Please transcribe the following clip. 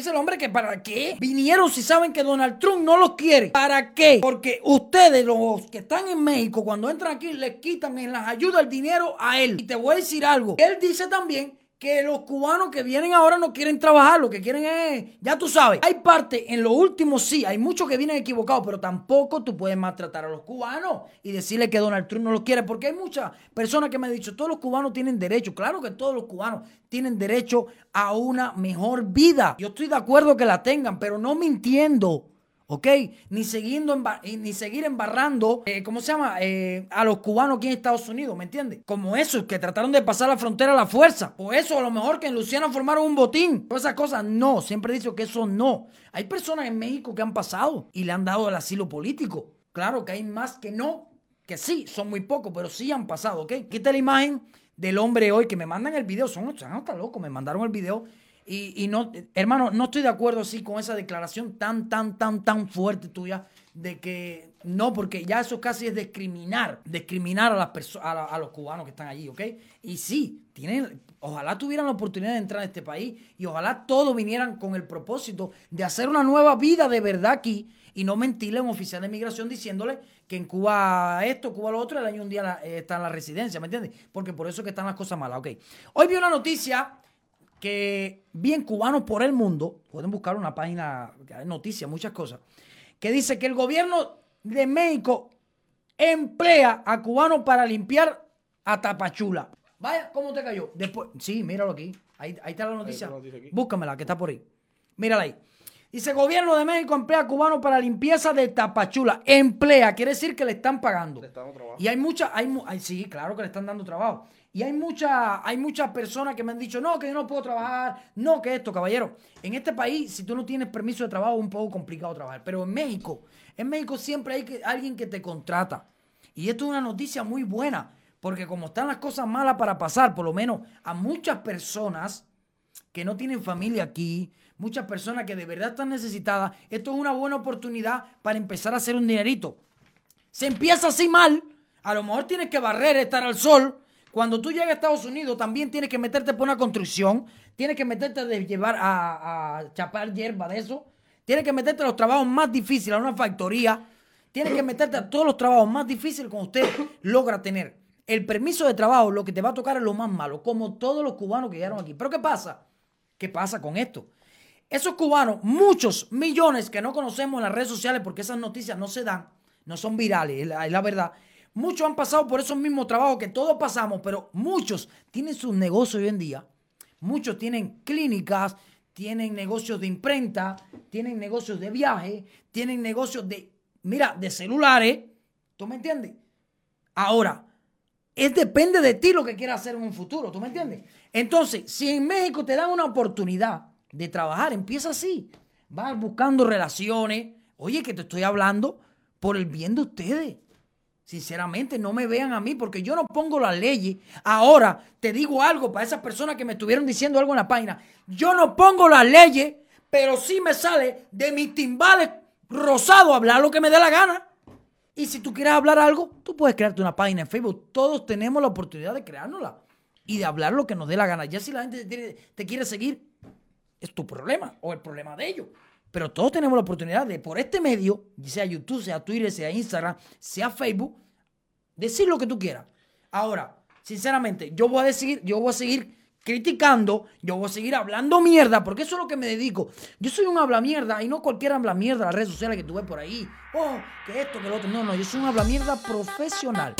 Dice el hombre que para qué vinieron si saben que Donald Trump no los quiere. ¿Para qué? Porque ustedes, los que están en México, cuando entran aquí, les quitan en las ayudas el dinero a él. Y te voy a decir algo. Él dice también que los cubanos que vienen ahora no quieren trabajar, lo que quieren es, ya tú sabes, hay parte, en lo último sí, hay muchos que vienen equivocados, pero tampoco tú puedes maltratar a los cubanos y decirle que Donald Trump no los quiere, porque hay muchas personas que me han dicho, todos los cubanos tienen derecho, claro que todos los cubanos tienen derecho a una mejor vida. Yo estoy de acuerdo que la tengan, pero no mintiendo. ¿Ok? Ni, siguiendo ni seguir embarrando, eh, ¿cómo se llama? Eh, a los cubanos aquí en Estados Unidos, ¿me entiendes? Como esos que trataron de pasar la frontera a la fuerza. O eso, a lo mejor que en Luciana formaron un botín. Todas esas cosas, no. Siempre he dicho que eso no. Hay personas en México que han pasado y le han dado el asilo político. Claro que hay más que no, que sí, son muy pocos, pero sí han pasado, ¿ok? Quita la imagen del hombre hoy que me mandan el video. Son, son hasta locos, me mandaron el video y, no, hermano, no estoy de acuerdo así con esa declaración tan, tan, tan, tan fuerte tuya de que no, porque ya eso casi es discriminar, discriminar a, las personas, a, los cubanos que están allí, ¿ok? Y sí, tienen, ojalá tuvieran la oportunidad de entrar a este país y ojalá todos vinieran con el propósito de hacer una nueva vida de verdad aquí y no mentirle a un oficial de migración diciéndole que en Cuba esto, Cuba lo otro, el año un día eh, está en la residencia, ¿me entiendes? Porque por eso es que están las cosas malas, ¿ok? Hoy vi una noticia que bien cubanos por el mundo, pueden buscar una página de noticias, muchas cosas, que dice que el gobierno de México emplea a cubanos para limpiar a Tapachula. Vaya, ¿cómo te cayó? Después, sí, míralo aquí. Ahí, está la noticia. Búscamela, que está por ahí. Mírala ahí. Dice, gobierno de México emplea a cubanos para limpieza de Tapachula. Emplea, quiere decir que le están pagando. Y hay muchas, hay, hay, sí, claro que le están dando trabajo. Y hay, mucha, hay muchas personas que me han dicho, no, que yo no puedo trabajar, no, que esto, caballero. En este país, si tú no tienes permiso de trabajo, es un poco complicado trabajar. Pero en México, en México siempre hay que, alguien que te contrata. Y esto es una noticia muy buena, porque como están las cosas malas para pasar, por lo menos a muchas personas que no tienen familia aquí, muchas personas que de verdad están necesitadas, esto es una buena oportunidad para empezar a hacer un dinerito. Se empieza así mal, a lo mejor tienes que barrer, estar al sol, cuando tú llegas a Estados Unidos, también tienes que meterte por una construcción, tienes que meterte de llevar a, chapar hierba de eso, tienes que meterte a los trabajos más difíciles, a una factoría, tienes que meterte a todos los trabajos más difíciles que usted logra tener. El permiso de trabajo, lo que te va a tocar es lo más malo, como todos los cubanos que llegaron aquí. Pero ¿qué pasa? ¿Qué pasa con esto? Esos cubanos, muchos millones que no conocemos en las redes sociales porque esas noticias no se dan, no son virales, es la verdad Muchos han pasado por esos mismos trabajos que todos pasamos, pero muchos tienen sus negocios hoy en día. Muchos tienen clínicas, tienen negocios de imprenta, tienen negocios de viaje, tienen negocios de, mira, de celulares. ¿Tú me entiendes? Ahora, es depende de ti lo que quieras hacer en un futuro. ¿Tú me entiendes? Entonces, si en México te dan una oportunidad de trabajar, empieza así. Vas buscando relaciones. Oye, que te estoy hablando por el bien de ustedes. Sinceramente, no me vean a mí porque yo no pongo las leyes. Ahora, te digo algo para esas personas que me estuvieron diciendo algo en la página. Yo no pongo las leyes, pero sí me sale de mis timbales rosados hablar lo que me dé la gana. Y si tú quieres hablar algo, tú puedes crearte una página en Facebook. Todos tenemos la oportunidad de creárnosla y de hablar lo que nos dé la gana. Ya si la gente te quiere seguir, es tu problema o el problema de ellos. Pero todos tenemos la oportunidad de, por este medio, sea YouTube, sea Twitter, sea Instagram, sea Facebook, decir lo que tú quieras. Ahora, sinceramente, yo voy a decir, yo voy a seguir criticando, yo voy a seguir hablando mierda, porque eso es lo que me dedico. Yo soy un habla mierda y no cualquier habla mierda las redes sociales que tú ves por ahí. Oh, que esto, que lo otro. No, no, yo soy un habla mierda profesional.